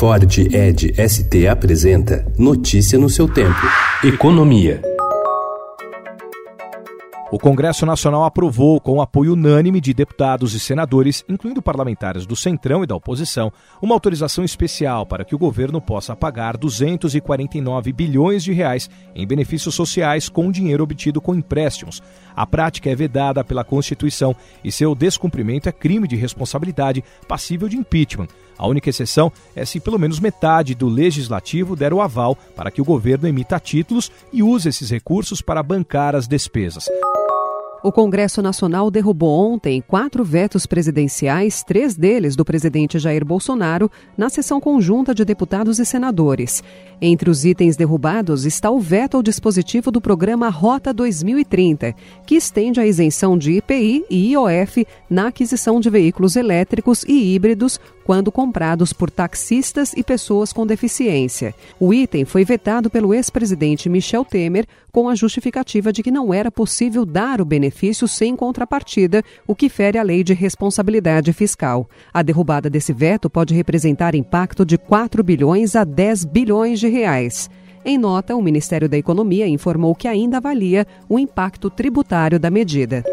Ford Ed ST apresenta Notícia no seu tempo. Economia. O Congresso Nacional aprovou, com apoio unânime de deputados e senadores, incluindo parlamentares do Centrão e da oposição, uma autorização especial para que o governo possa pagar 249 bilhões de reais em benefícios sociais com dinheiro obtido com empréstimos. A prática é vedada pela Constituição e seu descumprimento é crime de responsabilidade passível de impeachment. A única exceção é se pelo menos metade do legislativo der o aval para que o governo emita títulos e use esses recursos para bancar as despesas. O Congresso Nacional derrubou ontem quatro vetos presidenciais, três deles do presidente Jair Bolsonaro, na sessão conjunta de deputados e senadores. Entre os itens derrubados está o veto ao dispositivo do programa Rota 2030, que estende a isenção de IPI e IOF na aquisição de veículos elétricos e híbridos quando comprados por taxistas e pessoas com deficiência. O item foi vetado pelo ex-presidente Michel Temer com a justificativa de que não era possível dar o benefício sem contrapartida, o que fere a lei de responsabilidade fiscal. A derrubada desse veto pode representar impacto de 4 bilhões a 10 bilhões de reais. Em nota, o Ministério da Economia informou que ainda avalia o impacto tributário da medida.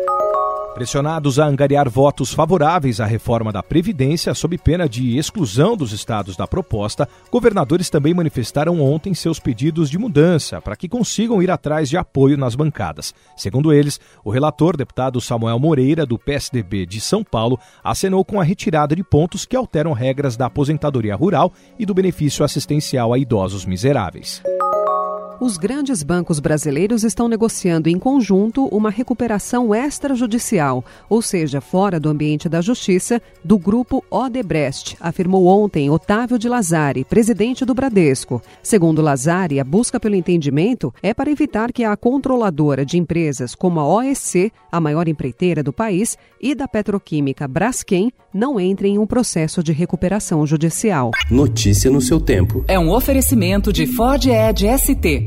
Pressionados a angariar votos favoráveis à reforma da Previdência, sob pena de exclusão dos estados da proposta, governadores também manifestaram ontem seus pedidos de mudança para que consigam ir atrás de apoio nas bancadas. Segundo eles, o relator, deputado Samuel Moreira, do PSDB de São Paulo, acenou com a retirada de pontos que alteram regras da aposentadoria rural e do benefício assistencial a idosos miseráveis. Os grandes bancos brasileiros estão negociando em conjunto uma recuperação extrajudicial, ou seja, fora do ambiente da justiça, do grupo Odebrecht, afirmou ontem Otávio de Lazari, presidente do Bradesco. Segundo Lazari, a busca pelo entendimento é para evitar que a controladora de empresas como a OEC, a maior empreiteira do país, e da petroquímica Braskem não entrem em um processo de recuperação judicial. Notícia no seu tempo. É um oferecimento de Ford Edge ST